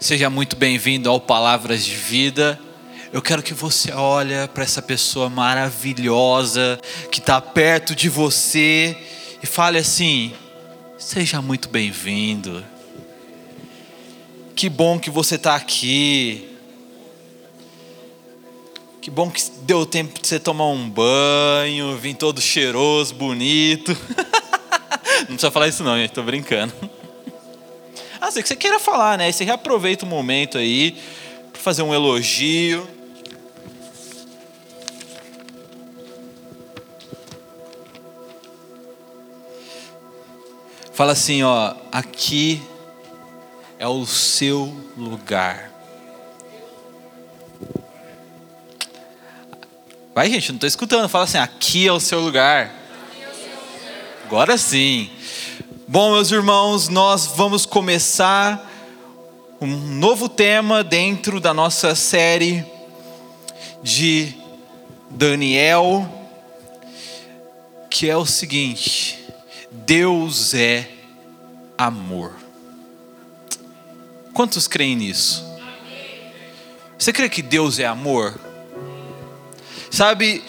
Seja muito bem-vindo ao Palavras de Vida. Eu quero que você olhe para essa pessoa maravilhosa que está perto de você e fale assim: seja muito bem-vindo. Que bom que você está aqui. Que bom que deu tempo de você tomar um banho, vir todo cheiroso, bonito. Não precisa falar isso não, gente, brincando. Ah, sei que você queira falar, né? Você reaproveita o momento aí para fazer um elogio. Fala assim, ó, aqui é o seu lugar. Vai, gente, não estou escutando. Fala assim, aqui é o seu lugar. Agora sim. Bom, meus irmãos, nós vamos começar um novo tema dentro da nossa série de Daniel, que é o seguinte: Deus é amor. Quantos creem nisso? Você crê que Deus é amor? Sabe,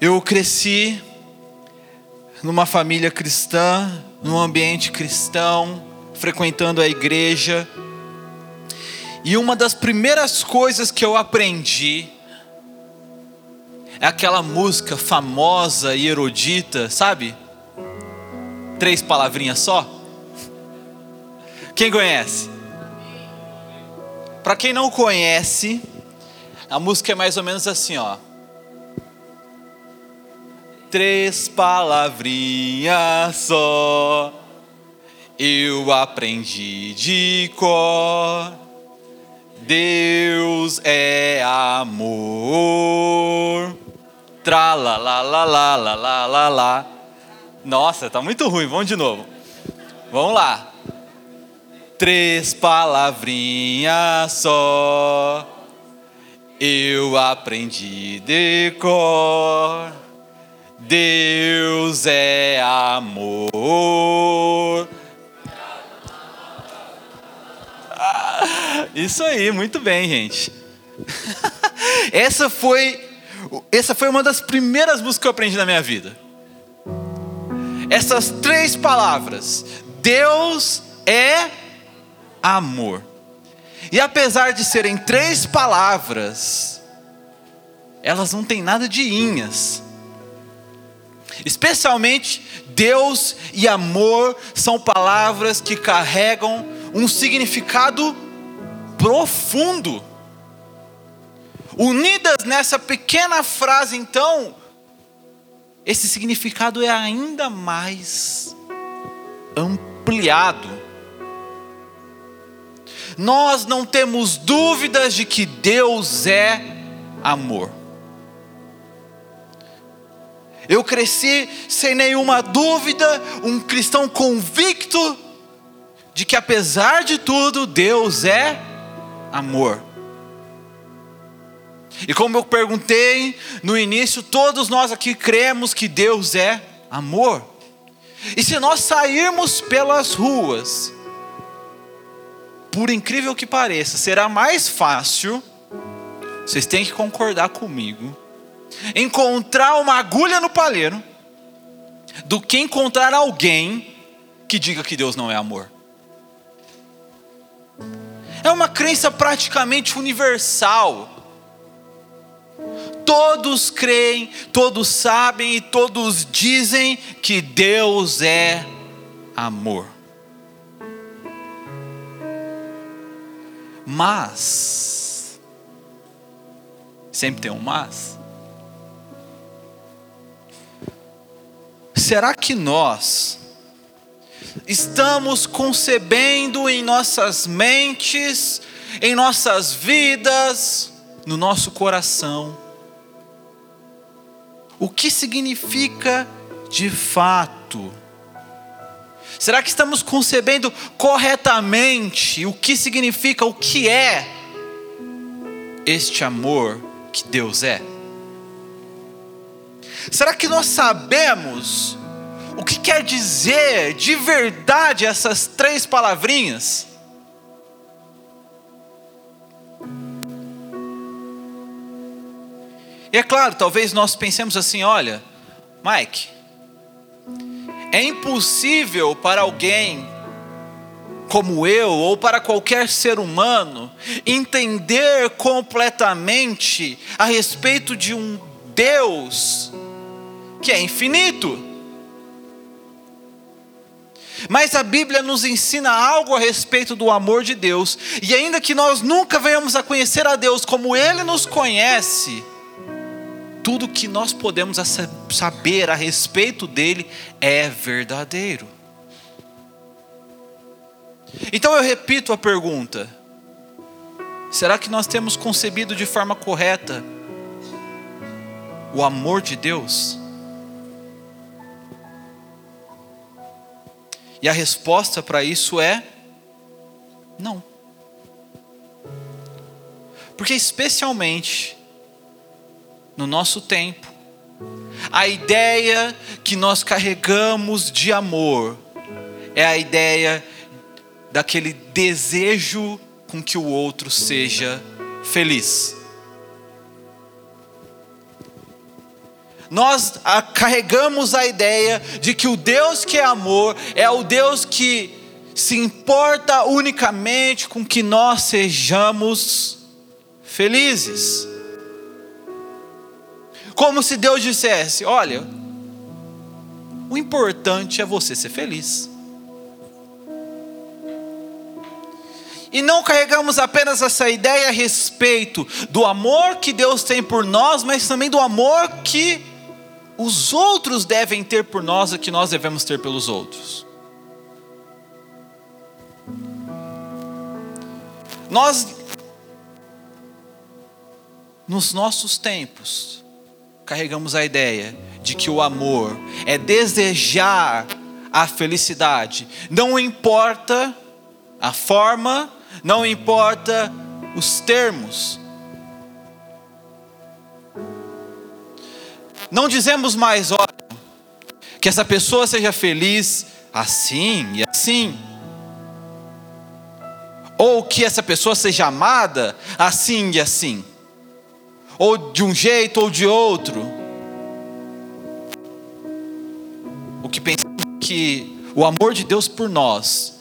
eu cresci numa família cristã, num ambiente cristão, frequentando a igreja. E uma das primeiras coisas que eu aprendi é aquela música famosa e erudita, sabe? Três palavrinhas só. Quem conhece? Para quem não conhece, a música é mais ou menos assim, ó três palavrinhas só. Eu aprendi de cor. Deus é amor. Tra la la la la la la la la. Nossa, tá muito ruim. Vamos de novo. Vamos lá. Três palavrinhas só. Eu aprendi de cor. Deus é amor. Ah, isso aí, muito bem, gente. essa foi essa foi uma das primeiras músicas que eu aprendi na minha vida. Essas três palavras: Deus é amor. E apesar de serem três palavras, elas não têm nada de inhas. Especialmente Deus e amor são palavras que carregam um significado profundo. Unidas nessa pequena frase, então, esse significado é ainda mais ampliado. Nós não temos dúvidas de que Deus é amor. Eu cresci sem nenhuma dúvida, um cristão convicto de que apesar de tudo, Deus é amor. E como eu perguntei no início, todos nós aqui cremos que Deus é amor. E se nós sairmos pelas ruas, por incrível que pareça, será mais fácil, vocês têm que concordar comigo, encontrar uma agulha no palheiro do que encontrar alguém que diga que Deus não é amor. É uma crença praticamente universal. Todos creem, todos sabem e todos dizem que Deus é amor. Mas, sempre tem um mas. Será que nós estamos concebendo em nossas mentes, em nossas vidas, no nosso coração, o que significa de fato? Será que estamos concebendo corretamente o que significa, o que é este amor que Deus é? Será que nós sabemos o que quer dizer de verdade essas três palavrinhas? E é claro, talvez nós pensemos assim: olha, Mike, é impossível para alguém como eu ou para qualquer ser humano entender completamente a respeito de um Deus que é infinito. Mas a Bíblia nos ensina algo a respeito do amor de Deus, e ainda que nós nunca venhamos a conhecer a Deus como Ele nos conhece, tudo que nós podemos saber a respeito dele é verdadeiro. Então eu repito a pergunta: será que nós temos concebido de forma correta o amor de Deus? E a resposta para isso é não. Porque, especialmente no nosso tempo, a ideia que nós carregamos de amor é a ideia daquele desejo com que o outro seja feliz. Nós carregamos a ideia de que o Deus que é amor é o Deus que se importa unicamente com que nós sejamos felizes. Como se Deus dissesse: Olha, o importante é você ser feliz. E não carregamos apenas essa ideia a respeito do amor que Deus tem por nós, mas também do amor que os outros devem ter por nós e que nós devemos ter pelos outros. Nós, nos nossos tempos, carregamos a ideia de que o amor é desejar a felicidade, não importa a forma, não importa os termos, Não dizemos mais, olha, que essa pessoa seja feliz assim e assim. Ou que essa pessoa seja amada assim e assim. Ou de um jeito ou de outro. O que pensamos que o amor de Deus por nós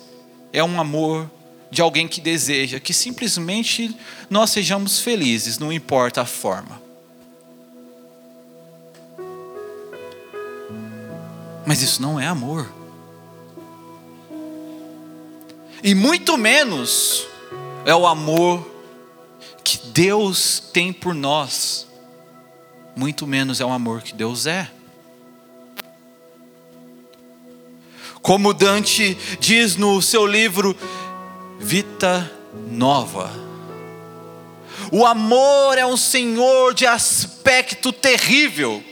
é um amor de alguém que deseja que simplesmente nós sejamos felizes, não importa a forma. Mas isso não é amor. E muito menos é o amor que Deus tem por nós. Muito menos é o amor que Deus é. Como Dante diz no seu livro Vita Nova. O amor é um senhor de aspecto terrível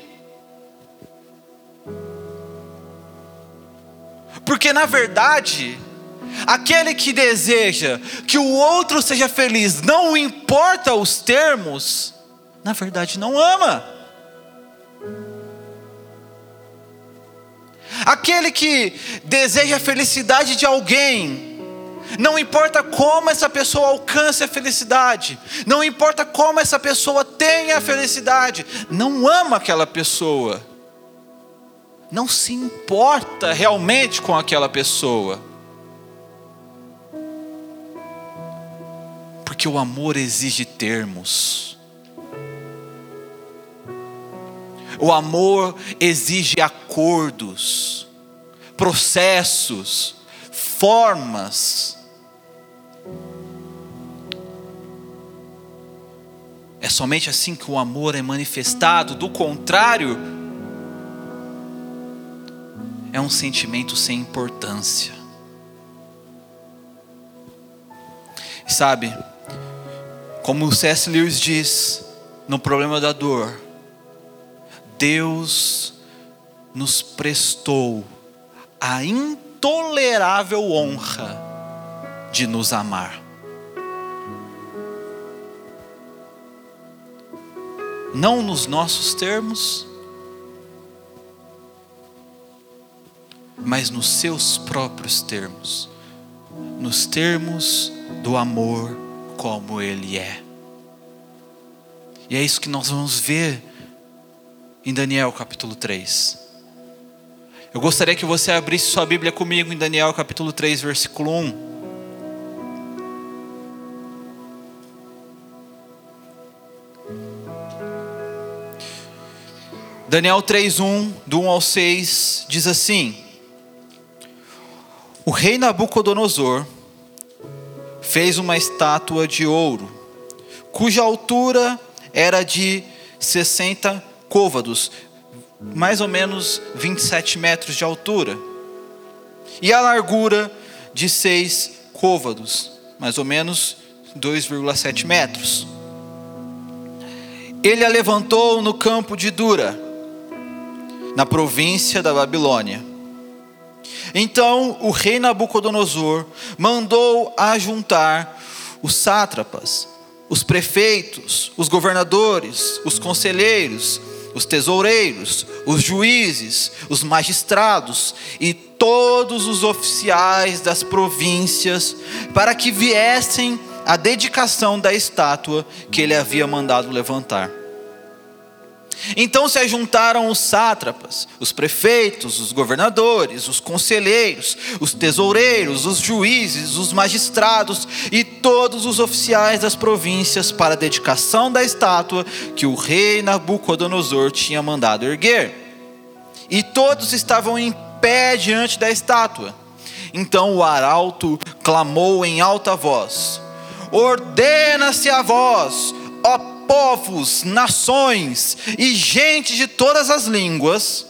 Porque na verdade, aquele que deseja que o outro seja feliz, não importa os termos, na verdade não ama. Aquele que deseja a felicidade de alguém, não importa como essa pessoa alcance a felicidade, não importa como essa pessoa tenha a felicidade, não ama aquela pessoa não se importa realmente com aquela pessoa. Porque o amor exige termos. O amor exige acordos, processos, formas. É somente assim que o amor é manifestado, do contrário, é um sentimento sem importância. Sabe, como o C.S. Lewis diz no problema da dor, Deus nos prestou a intolerável honra de nos amar. Não nos nossos termos, mas nos seus próprios termos, nos termos do amor como ele é. E é isso que nós vamos ver em Daniel capítulo 3. Eu gostaria que você abrisse sua Bíblia comigo em Daniel capítulo 3, versículo 1. Daniel 3:1, do 1 ao 6, diz assim: O rei Nabucodonosor fez uma estátua de ouro, cuja altura era de 60 côvados, mais ou menos 27 metros de altura, e a largura de 6 côvados, mais ou menos 2,7 metros. Ele a levantou no campo de Dura, na província da Babilônia. Então o rei Nabucodonosor mandou ajuntar os sátrapas, os prefeitos, os governadores, os conselheiros, os tesoureiros, os juízes, os magistrados e todos os oficiais das províncias, para que viessem à dedicação da estátua que ele havia mandado levantar. Então se ajuntaram os sátrapas, os prefeitos, os governadores, os conselheiros, os tesoureiros, os juízes, os magistrados e todos os oficiais das províncias para a dedicação da estátua que o rei Nabucodonosor tinha mandado erguer. E todos estavam em pé diante da estátua. Então o arauto clamou em alta voz: Ordena-se a vós, ó povos, nações e gente de todas as línguas,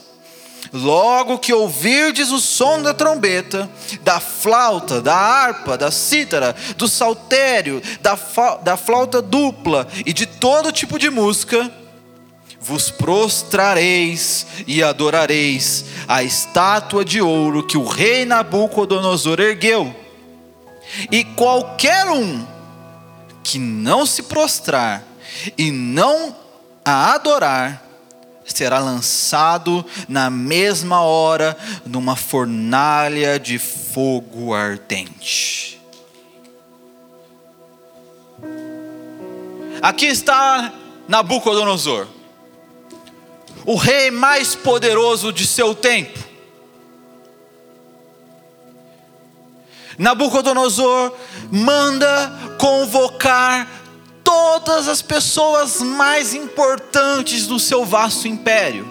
logo que ouvirdes o som da trombeta, da flauta, da harpa, da cítara, do saltério, da, da flauta dupla e de todo tipo de música, vos prostrareis e adorareis a estátua de ouro que o rei Nabucodonosor ergueu. E qualquer um que não se prostrar e não a adorar, será lançado na mesma hora numa fornalha de fogo ardente. Aqui está Nabucodonosor, o rei mais poderoso de seu tempo. Nabucodonosor manda convocar todas as pessoas mais importantes do seu vasto império.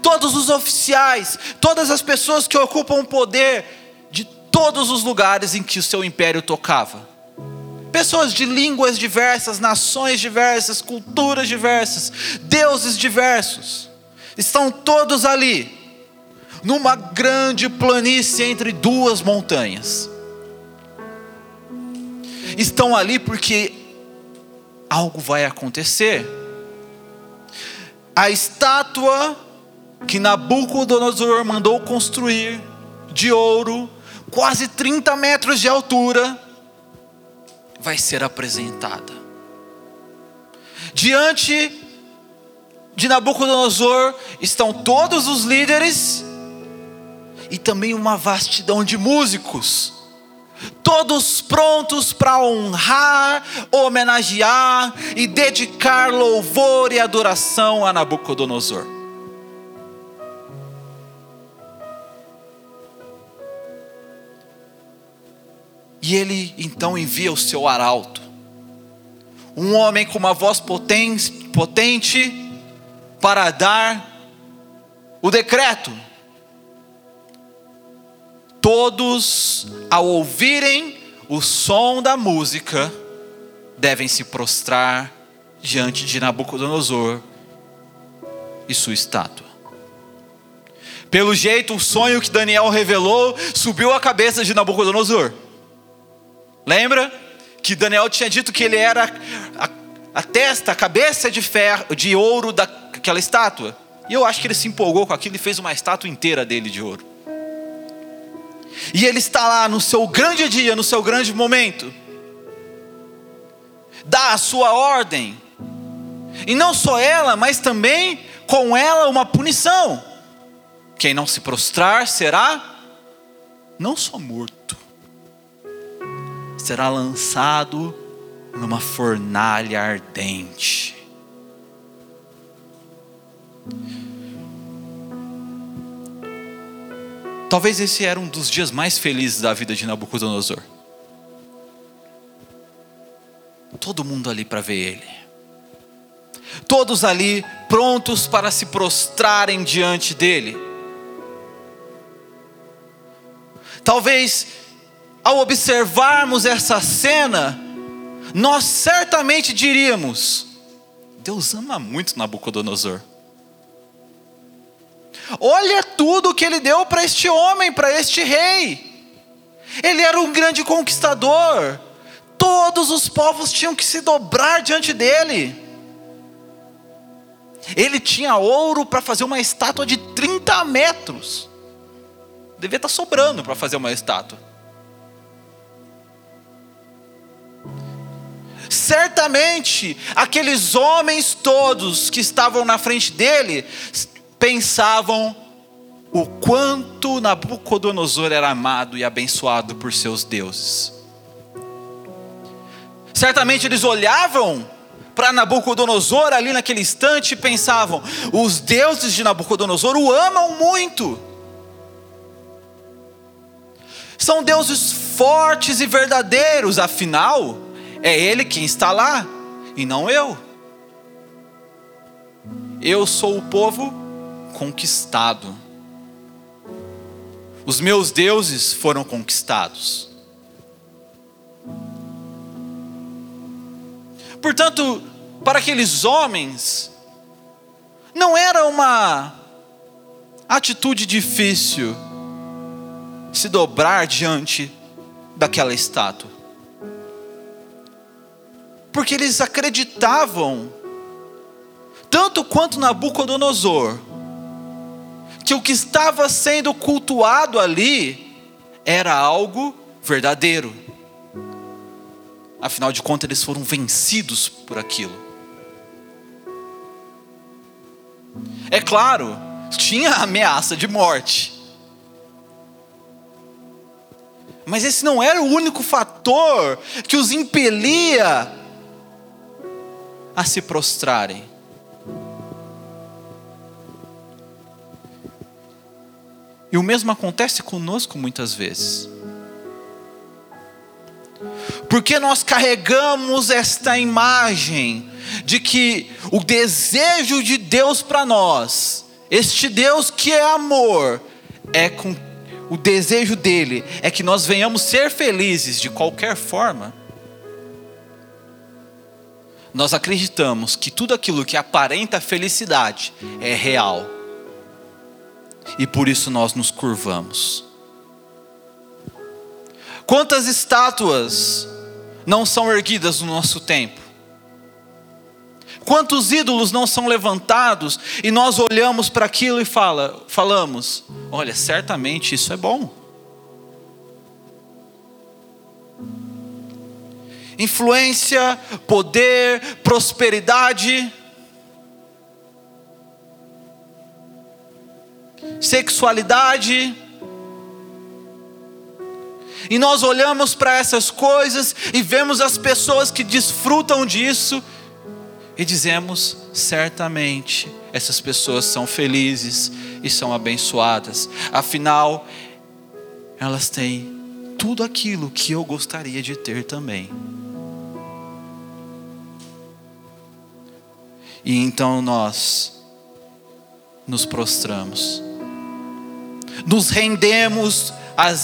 Todos os oficiais, todas as pessoas que ocupam poder de todos os lugares em que o seu império tocava. Pessoas de línguas diversas, nações diversas, culturas diversas, deuses diversos. Estão todos ali, numa grande planície entre duas montanhas. Estão ali porque algo vai acontecer. A estátua que Nabucodonosor mandou construir de ouro, quase 30 metros de altura, vai ser apresentada. Diante de Nabucodonosor estão todos os líderes e também uma vastidão de músicos todos prontos para honrar, homenagear e dedicar louvor e adoração a Nabucodonosor. E ele então envia o seu arauto, um homem com uma voz potente, para dar o decreto Todos, ao ouvirem o som da música, devem se prostrar diante de Nabucodonosor e sua estátua. Pelo jeito, o sonho que Daniel revelou subiu a cabeça de Nabucodonosor. Lembra que Daniel tinha dito que ele era a, a testa, a cabeça de ferro, de ouro daquela estátua? E eu acho que ele se empolgou com aquilo e fez uma estátua inteira dele de ouro. E ele está lá no seu grande dia, no seu grande momento. Dá a sua ordem. E não só ela, mas também com ela uma punição. Quem não se prostrar será não só morto, será lançado numa fornalha ardente. Talvez esse era um dos dias mais felizes da vida de Nabucodonosor. Todo mundo ali para ver ele. Todos ali prontos para se prostrarem diante dele. Talvez ao observarmos essa cena, nós certamente diríamos: Deus ama muito Nabucodonosor. Olha tudo que ele deu para este homem, para este rei. Ele era um grande conquistador. Todos os povos tinham que se dobrar diante dele. Ele tinha ouro para fazer uma estátua de 30 metros. Devia estar tá sobrando para fazer uma estátua. Certamente, aqueles homens todos que estavam na frente dele pensavam o quanto Nabucodonosor era amado e abençoado por seus deuses. Certamente eles olhavam para Nabucodonosor ali naquele instante e pensavam: os deuses de Nabucodonosor o amam muito. São deuses fortes e verdadeiros, afinal, é ele quem está lá e não eu. Eu sou o povo conquistado. Os meus deuses foram conquistados. Portanto, para aqueles homens, não era uma atitude difícil se dobrar diante daquela estátua. Porque eles acreditavam, tanto quanto Nabucodonosor, que o que estava sendo cultuado ali era algo verdadeiro. Afinal de contas, eles foram vencidos por aquilo. É claro, tinha ameaça de morte. Mas esse não era o único fator que os impelia a se prostrarem. E o mesmo acontece conosco muitas vezes. Porque nós carregamos esta imagem de que o desejo de Deus para nós, este Deus que é amor, é com o desejo dele é que nós venhamos ser felizes de qualquer forma. Nós acreditamos que tudo aquilo que aparenta felicidade é real e por isso nós nos curvamos. Quantas estátuas não são erguidas no nosso tempo? Quantos ídolos não são levantados e nós olhamos para aquilo e fala, falamos: olha, certamente isso é bom. Influência, poder, prosperidade, sexualidade. E nós olhamos para essas coisas e vemos as pessoas que desfrutam disso e dizemos: certamente essas pessoas são felizes e são abençoadas, afinal, elas têm tudo aquilo que eu gostaria de ter também. E então nós nos prostramos nos rendemos a,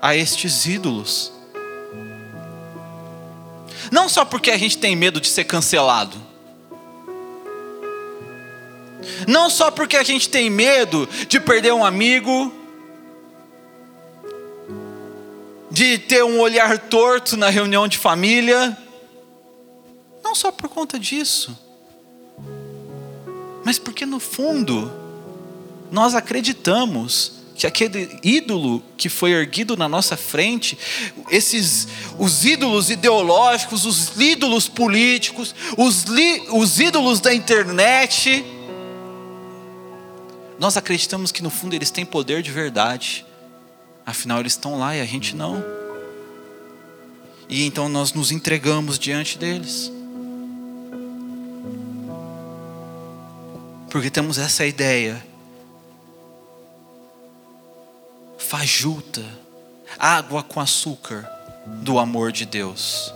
a estes ídolos. Não só porque a gente tem medo de ser cancelado. Não só porque a gente tem medo de perder um amigo, de ter um olhar torto na reunião de família. Não só por conta disso, mas porque no fundo nós acreditamos que aquele ídolo que foi erguido na nossa frente, esses os ídolos ideológicos, os ídolos políticos, os, li, os ídolos da internet, nós acreditamos que no fundo eles têm poder de verdade. Afinal eles estão lá e a gente não. E então nós nos entregamos diante deles. Porque temos essa ideia fajuta, água com açúcar do amor de Deus.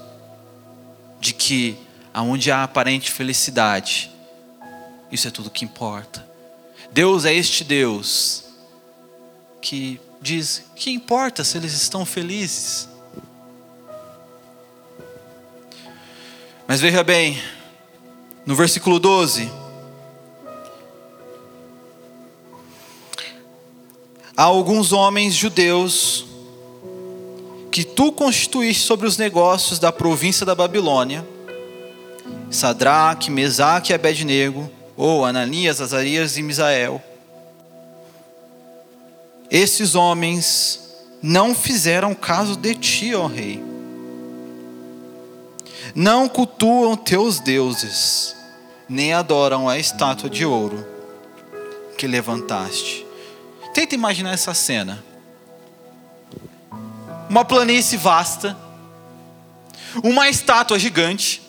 De que aonde há aparente felicidade, isso é tudo que importa. Deus é este Deus que diz: que importa se eles estão felizes? Mas veja bem, no versículo 12, há alguns homens judeus que tu constituíste sobre os negócios da província da Babilônia, Sadraque, Mesaque e Abednego, ou Ananias, Azarias e Misael. Esses homens não fizeram caso de ti, ó rei. Não cultuam teus deuses, nem adoram a estátua de ouro que levantaste. Tenta imaginar essa cena. Uma planície vasta, uma estátua gigante,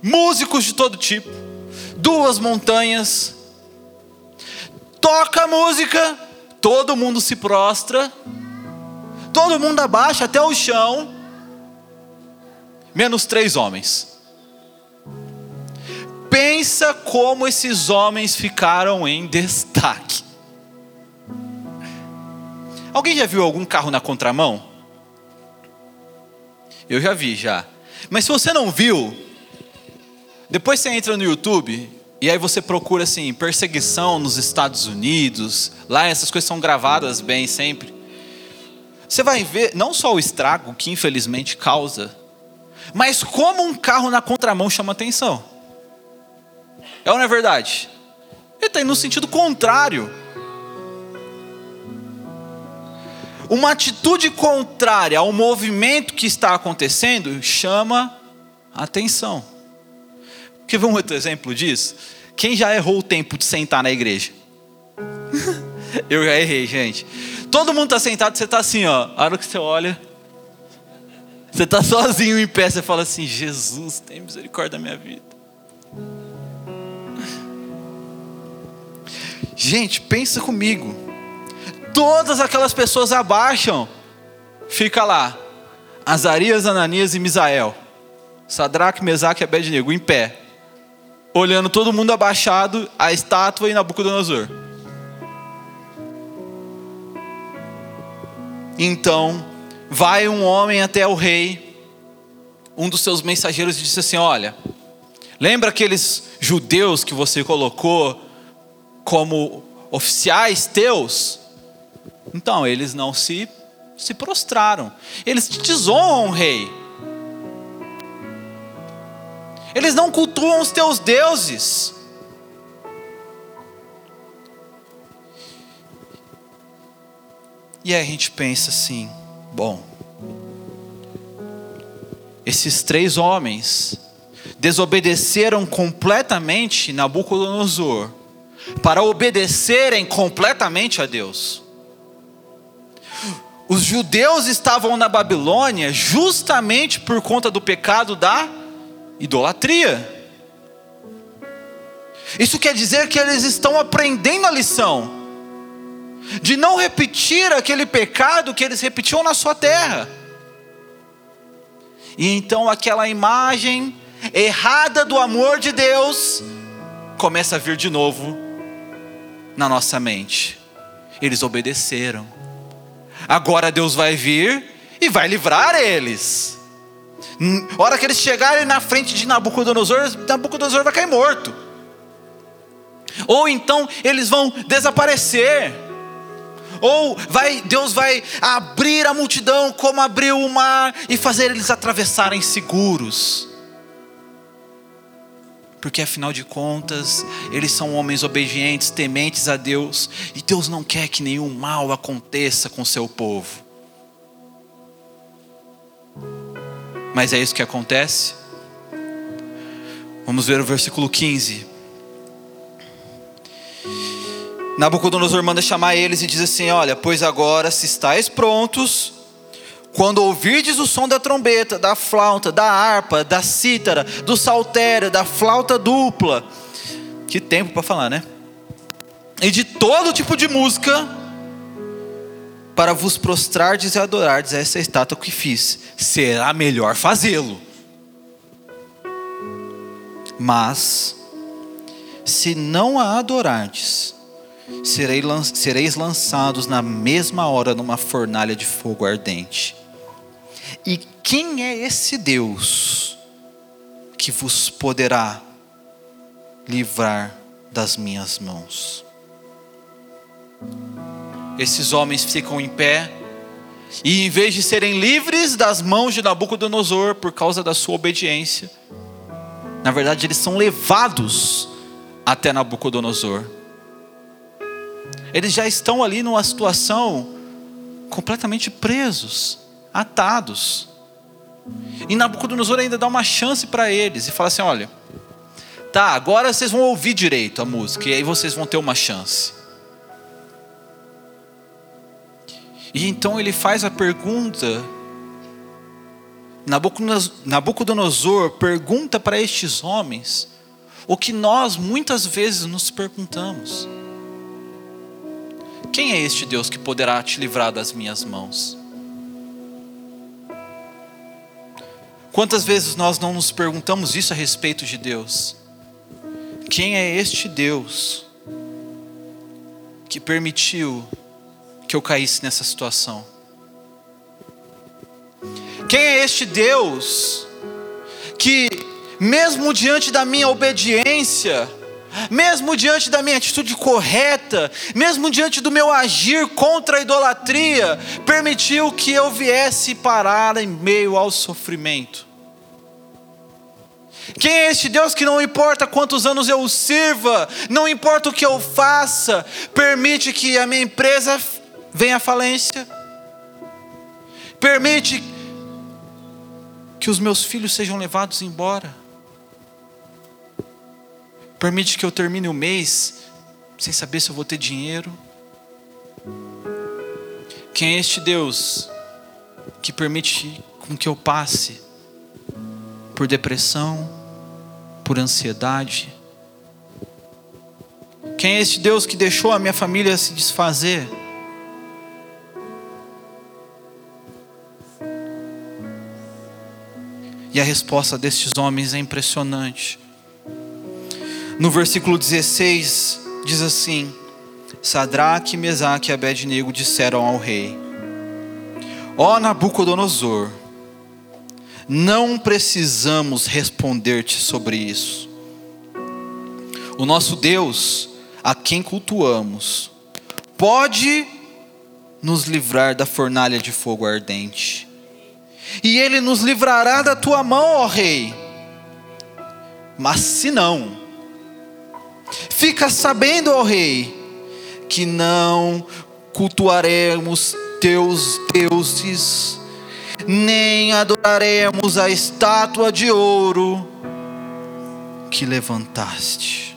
músicos de todo tipo, duas montanhas, toca a música, todo mundo se prostra, todo mundo abaixa até o chão, menos três homens. Pensa como esses homens ficaram em destaque. Alguém já viu algum carro na contramão? Eu já vi já. Mas se você não viu, depois você entra no YouTube e aí você procura assim, perseguição nos Estados Unidos, lá essas coisas são gravadas bem sempre. Você vai ver não só o estrago que infelizmente causa, mas como um carro na contramão chama atenção. É ou não é verdade? Ele está indo no sentido contrário. Uma atitude contrária ao movimento que está acontecendo chama atenção. Quer ver um outro exemplo disso? Quem já errou o tempo de sentar na igreja? Eu já errei, gente. Todo mundo está sentado, você está assim, ó. A hora que você olha, você está sozinho em pé, você fala assim: Jesus, tem misericórdia da minha vida. Gente, pensa comigo. Todas aquelas pessoas abaixam, fica lá. Azarias, Ananias e Misael. Sadraque, Mesaque e Abednego em pé olhando todo mundo abaixado, a estátua e Nabucodonosor. Então, vai um homem até o rei, um dos seus mensageiros, e disse assim: Olha, lembra aqueles judeus que você colocou como oficiais teus? Então, eles não se, se prostraram, eles te desonram, rei. Eles não cultuam os teus deuses. E aí a gente pensa assim: bom, esses três homens desobedeceram completamente Nabucodonosor para obedecerem completamente a Deus. Os judeus estavam na Babilônia justamente por conta do pecado da idolatria. Isso quer dizer que eles estão aprendendo a lição de não repetir aquele pecado que eles repetiam na sua terra. E então aquela imagem errada do amor de Deus começa a vir de novo na nossa mente. Eles obedeceram. Agora Deus vai vir e vai livrar eles. A hora que eles chegarem na frente de Nabucodonosor, Nabucodonosor vai cair morto. Ou então eles vão desaparecer. Ou vai, Deus vai abrir a multidão como abriu o mar e fazer eles atravessarem seguros. Porque afinal de contas, eles são homens obedientes, tementes a Deus, e Deus não quer que nenhum mal aconteça com seu povo. Mas é isso que acontece. Vamos ver o versículo 15. Nabucodonosor manda chamar eles e diz assim: Olha, pois agora, se estáis prontos, quando ouvirdes o som da trombeta, da flauta, da harpa, da cítara, do saltério, da flauta dupla, Que tempo para falar, né? E de todo tipo de música, para vos prostrardes e adorardes a essa estátua que fiz. Será melhor fazê-lo. Mas, se não a adorardes, sereis lançados na mesma hora numa fornalha de fogo ardente. E quem é esse Deus que vos poderá livrar das minhas mãos? Esses homens ficam em pé, e em vez de serem livres das mãos de Nabucodonosor por causa da sua obediência, na verdade eles são levados até Nabucodonosor. Eles já estão ali numa situação completamente presos, atados. E Nabucodonosor ainda dá uma chance para eles e fala assim: olha, tá, agora vocês vão ouvir direito a música e aí vocês vão ter uma chance. E então ele faz a pergunta. Nabucodonosor pergunta para estes homens o que nós muitas vezes nos perguntamos. Quem é este Deus que poderá te livrar das minhas mãos? Quantas vezes nós não nos perguntamos isso a respeito de Deus? Quem é este Deus que permitiu que eu caísse nessa situação? Quem é este Deus que, mesmo diante da minha obediência, mesmo diante da minha atitude correta, mesmo diante do meu agir contra a idolatria, permitiu que eu viesse parar em meio ao sofrimento. Quem é este Deus que não importa quantos anos eu sirva, não importa o que eu faça, permite que a minha empresa venha à falência, permite que os meus filhos sejam levados embora, Permite que eu termine o mês sem saber se eu vou ter dinheiro. Quem é este Deus que permite com que eu passe por depressão, por ansiedade? Quem é este Deus que deixou a minha família se desfazer? E a resposta destes homens é impressionante. No versículo 16 diz assim: Sadraque, Mesaque e Abednego disseram ao rei: Ó Nabucodonosor, não precisamos responder-te sobre isso. O nosso Deus, a quem cultuamos, pode nos livrar da fornalha de fogo ardente. E ele nos livrará da tua mão, ó rei. Mas se não, Fica sabendo, ó rei, que não cultuaremos teus deuses, nem adoraremos a estátua de ouro que levantaste.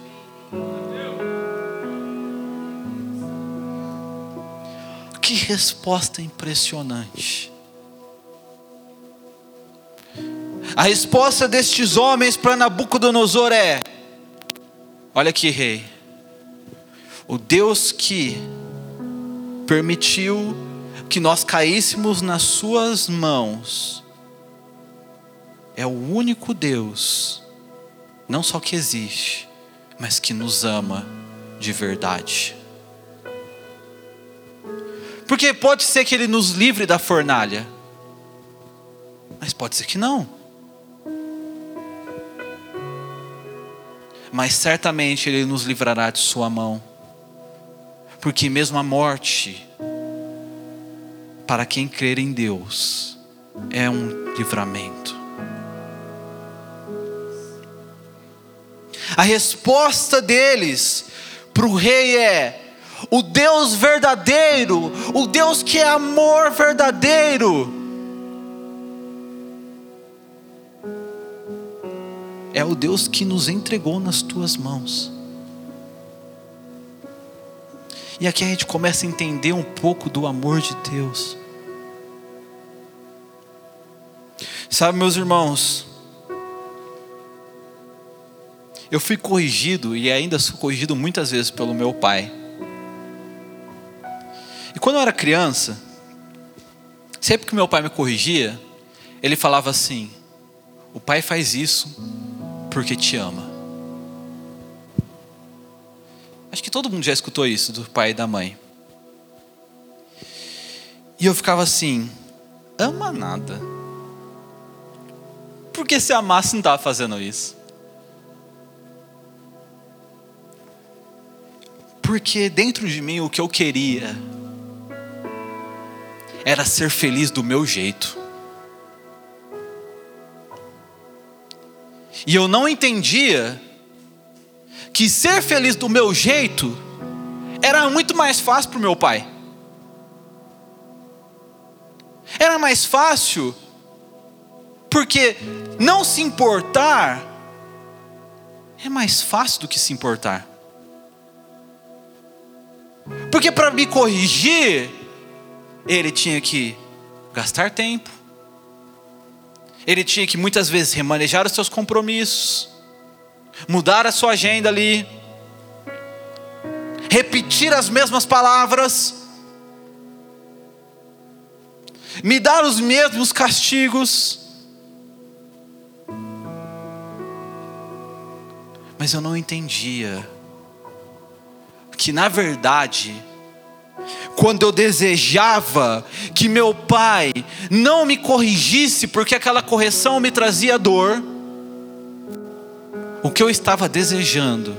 Que resposta impressionante. A resposta destes homens para Nabucodonosor é: Olha aqui, rei. O Deus que permitiu que nós caíssemos nas Suas mãos é o único Deus, não só que existe, mas que nos ama de verdade. Porque pode ser que Ele nos livre da fornalha, mas pode ser que não. Mas certamente Ele nos livrará de Sua mão, porque mesmo a morte, para quem crer em Deus, é um livramento. A resposta deles para o rei é: o Deus verdadeiro, o Deus que é amor verdadeiro, é o Deus que nos entregou nas tuas mãos. E aqui a gente começa a entender um pouco do amor de Deus. Sabe, meus irmãos, eu fui corrigido e ainda sou corrigido muitas vezes pelo meu pai. E quando eu era criança, sempre que meu pai me corrigia, ele falava assim: o pai faz isso porque te ama. Acho que todo mundo já escutou isso do pai e da mãe. E eu ficava assim: ama nada. Porque se amasse não estava fazendo isso. Porque dentro de mim o que eu queria era ser feliz do meu jeito. E eu não entendia que ser feliz do meu jeito era muito mais fácil para o meu pai. Era mais fácil porque não se importar é mais fácil do que se importar. Porque para me corrigir, ele tinha que gastar tempo, ele tinha que muitas vezes remanejar os seus compromissos, mudar a sua agenda ali, repetir as mesmas palavras, me dar os mesmos castigos. Mas eu não entendia que na verdade, quando eu desejava que meu pai não me corrigisse, porque aquela correção me trazia dor, o que eu estava desejando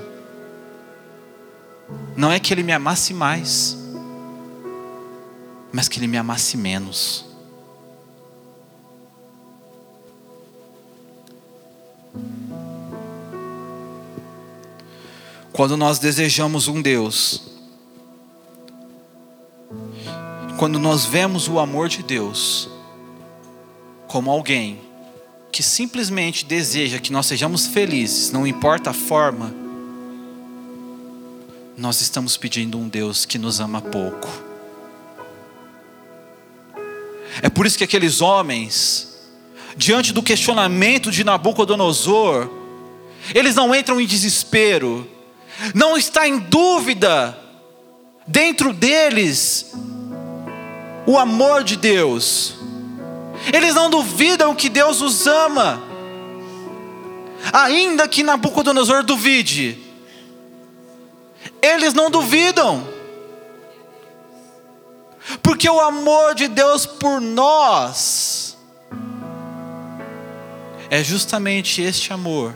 não é que ele me amasse mais, mas que ele me amasse menos. Quando nós desejamos um Deus, quando nós vemos o amor de Deus como alguém que simplesmente deseja que nós sejamos felizes, não importa a forma, nós estamos pedindo um Deus que nos ama pouco. É por isso que aqueles homens, diante do questionamento de Nabucodonosor, eles não entram em desespero, não está em dúvida dentro deles o amor de Deus. Eles não duvidam que Deus os ama. Ainda que Nabucodonosor duvide, eles não duvidam. Porque o amor de Deus por nós é justamente este amor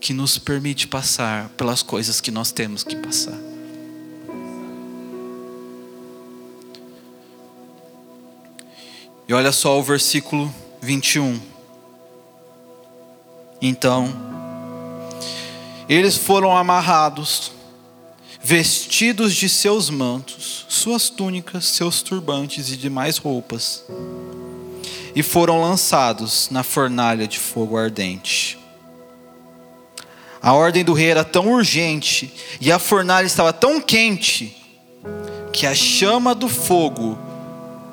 que nos permite passar pelas coisas que nós temos que passar. E olha só o versículo 21. Então, eles foram amarrados, vestidos de seus mantos, suas túnicas, seus turbantes e demais roupas, e foram lançados na fornalha de fogo ardente. A ordem do rei era tão urgente e a fornalha estava tão quente que a chama do fogo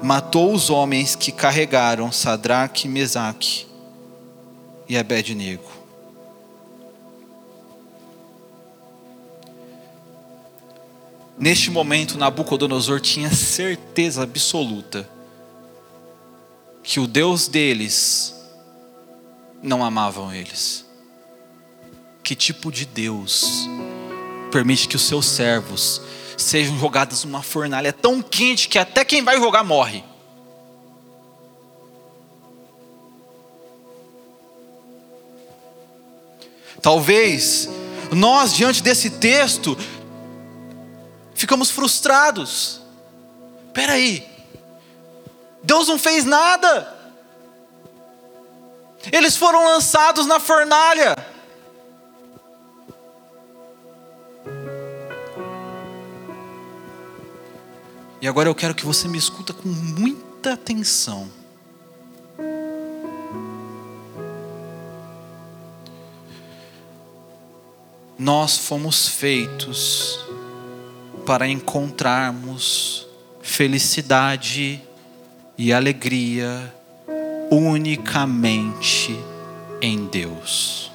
matou os homens que carregaram Sadraque, Mesaque e Abednego. Neste momento, Nabucodonosor tinha certeza absoluta que o Deus deles não amavam eles que tipo de Deus permite que os seus servos sejam jogados numa fornalha tão quente que até quem vai jogar morre? Talvez nós, diante desse texto, ficamos frustrados. Espera aí, Deus não fez nada. Eles foram lançados na fornalha. E agora eu quero que você me escuta com muita atenção. Nós fomos feitos para encontrarmos felicidade e alegria unicamente em Deus.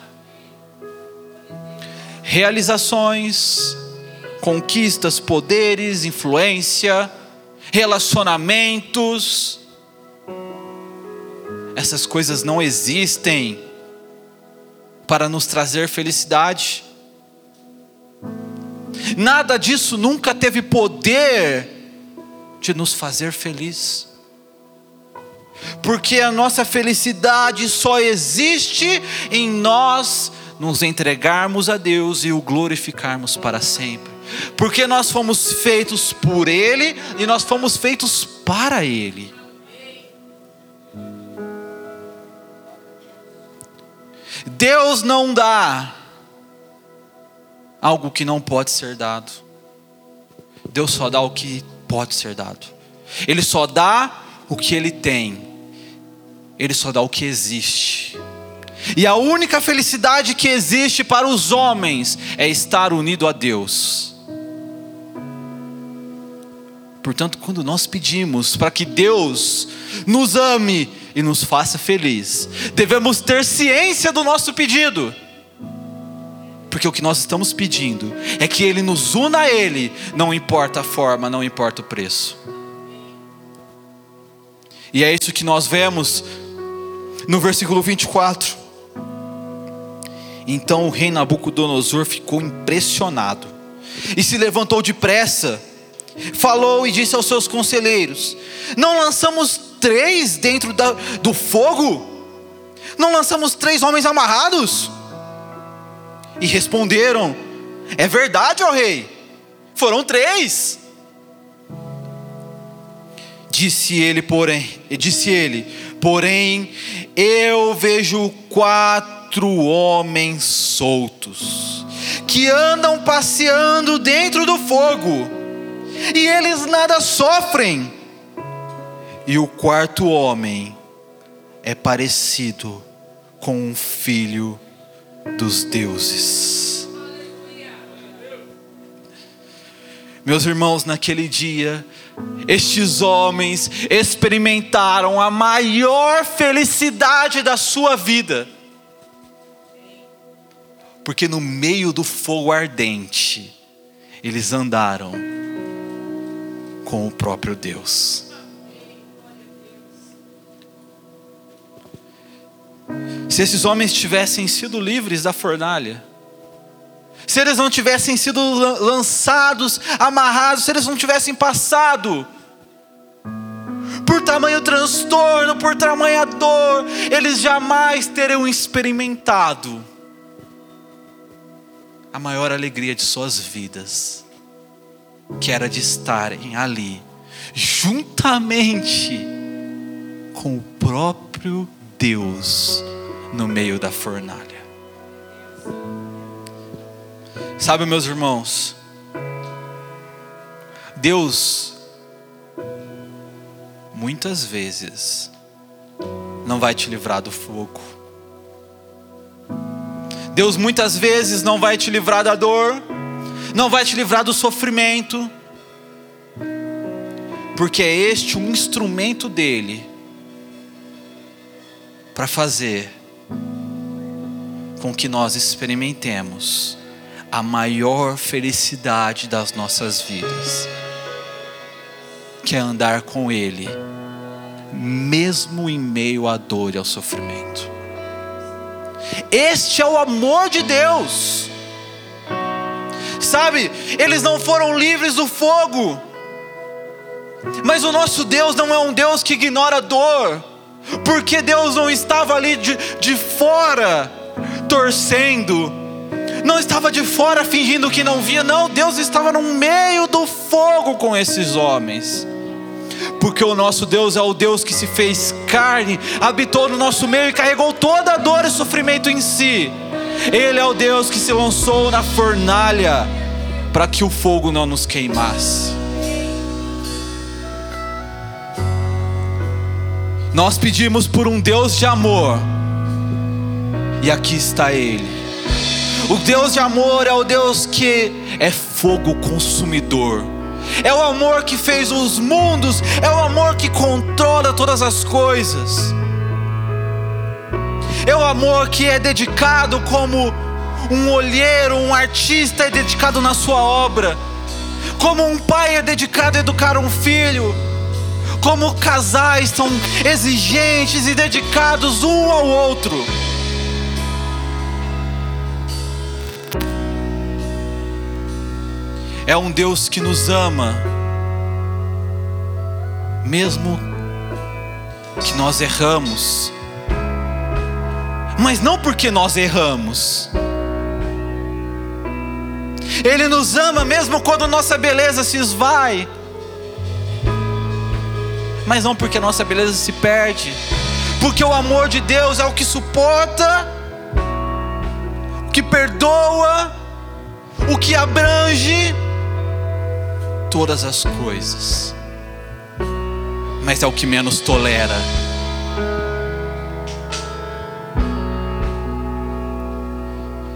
Realizações, conquistas, poderes, influência, relacionamentos, essas coisas não existem para nos trazer felicidade. Nada disso nunca teve poder de nos fazer feliz. Porque a nossa felicidade só existe em nós nos entregarmos a Deus e o glorificarmos para sempre. Porque nós fomos feitos por Ele e nós fomos feitos para Ele. Deus não dá algo que não pode ser dado. Deus só dá o que pode ser dado. Ele só dá o que ele tem. Ele só dá o que existe. E a única felicidade que existe para os homens é estar unido a Deus. Portanto, quando nós pedimos para que Deus nos ame e nos faça feliz, devemos ter ciência do nosso pedido. Porque o que nós estamos pedindo é que Ele nos una a Ele, não importa a forma, não importa o preço. E é isso que nós vemos no versículo 24. Então o rei Nabucodonosor ficou impressionado e se levantou depressa falou e disse aos seus conselheiros: Não lançamos três dentro da, do fogo? Não lançamos três homens amarrados? E responderam: É verdade, ó rei, foram três. Disse ele, porém, disse ele, porém, eu vejo quatro homens soltos que andam passeando dentro do fogo e eles nada sofrem. E o quarto homem é parecido com um filho dos deuses. Meus irmãos, naquele dia, estes homens experimentaram a maior felicidade da sua vida, porque no meio do fogo ardente, eles andaram com o próprio Deus. Se esses homens tivessem sido livres da fornalha, se eles não tivessem sido lançados, amarrados, se eles não tivessem passado por tamanho transtorno, por tamanha dor, eles jamais teriam experimentado a maior alegria de suas vidas que era de estarem ali, juntamente com o próprio Deus no meio da fornalha. Sabe, meus irmãos, Deus muitas vezes não vai te livrar do fogo. Deus muitas vezes não vai te livrar da dor não vai te livrar do sofrimento, porque é este um instrumento dele para fazer com que nós experimentemos a maior felicidade das nossas vidas, que é andar com Ele, mesmo em meio à dor e ao sofrimento. Este é o amor de Deus sabe? Eles não foram livres do fogo. Mas o nosso Deus não é um Deus que ignora dor, porque Deus não estava ali de, de fora torcendo, não estava de fora fingindo que não via, não, Deus estava no meio do fogo com esses homens. Porque o nosso Deus é o Deus que se fez carne, habitou no nosso meio e carregou toda a dor e sofrimento em si. Ele é o Deus que se lançou na fornalha para que o fogo não nos queimasse. Nós pedimos por um Deus de amor, e aqui está Ele. O Deus de amor é o Deus que é fogo consumidor. É o amor que fez os mundos, é o amor que controla todas as coisas. É o amor que é dedicado como um olheiro, um artista é dedicado na sua obra. Como um pai é dedicado a educar um filho. Como casais são exigentes e dedicados um ao outro. É um Deus que nos ama, mesmo que nós erramos, mas não porque nós erramos. Ele nos ama mesmo quando nossa beleza se esvai, mas não porque nossa beleza se perde, porque o amor de Deus é o que suporta, o que perdoa, o que abrange todas as coisas, mas é o que menos tolera.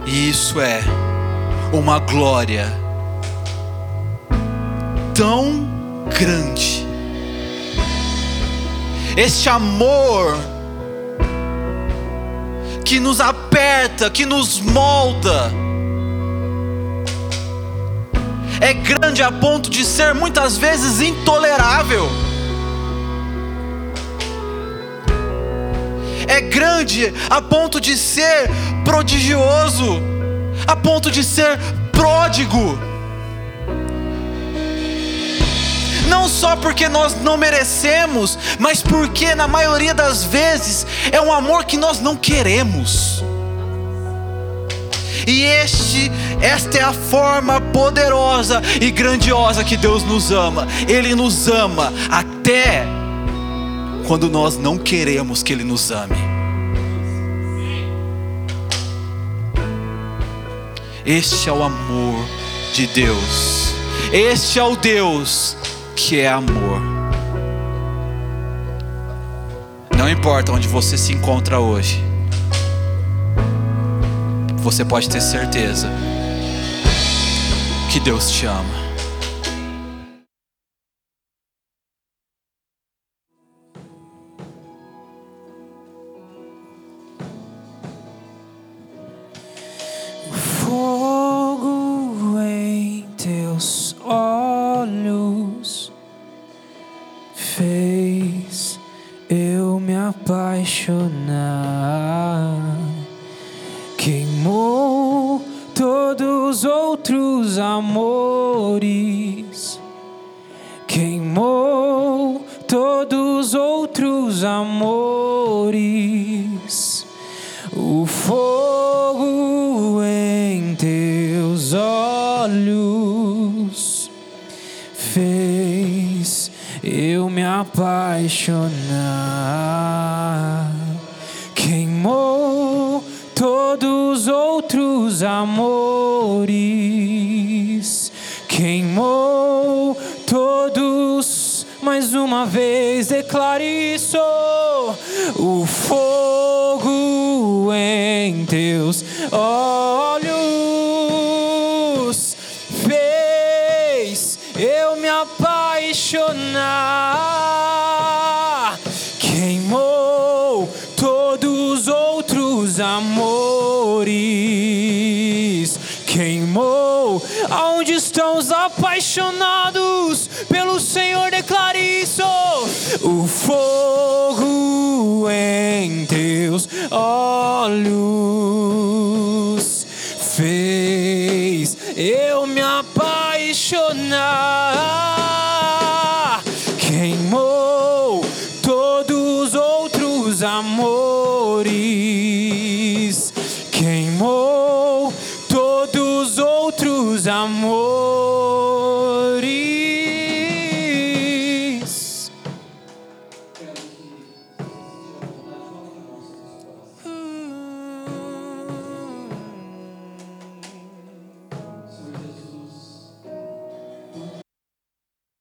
E isso é uma glória tão grande. Este amor que nos aperta, que nos molda, é grande a ponto de ser muitas vezes intolerável. É grande a ponto de ser prodigioso, a ponto de ser pródigo. Não só porque nós não merecemos, mas porque na maioria das vezes é um amor que nós não queremos. E este, esta é a forma poderosa e grandiosa que Deus nos ama. Ele nos ama até quando nós não queremos que Ele nos ame. Este é o amor de Deus. Este é o Deus que é amor. Não importa onde você se encontra hoje você pode ter certeza que Deus te ama. Todos os outros amores, queimou todos. Mais uma vez declare isso: o fogo em teus olhos apaixonados pelo Senhor, declare isso. O fogo em teus olhos fez eu me apaixonar. Queimou todos os outros amores. Queimou todos os outros amores.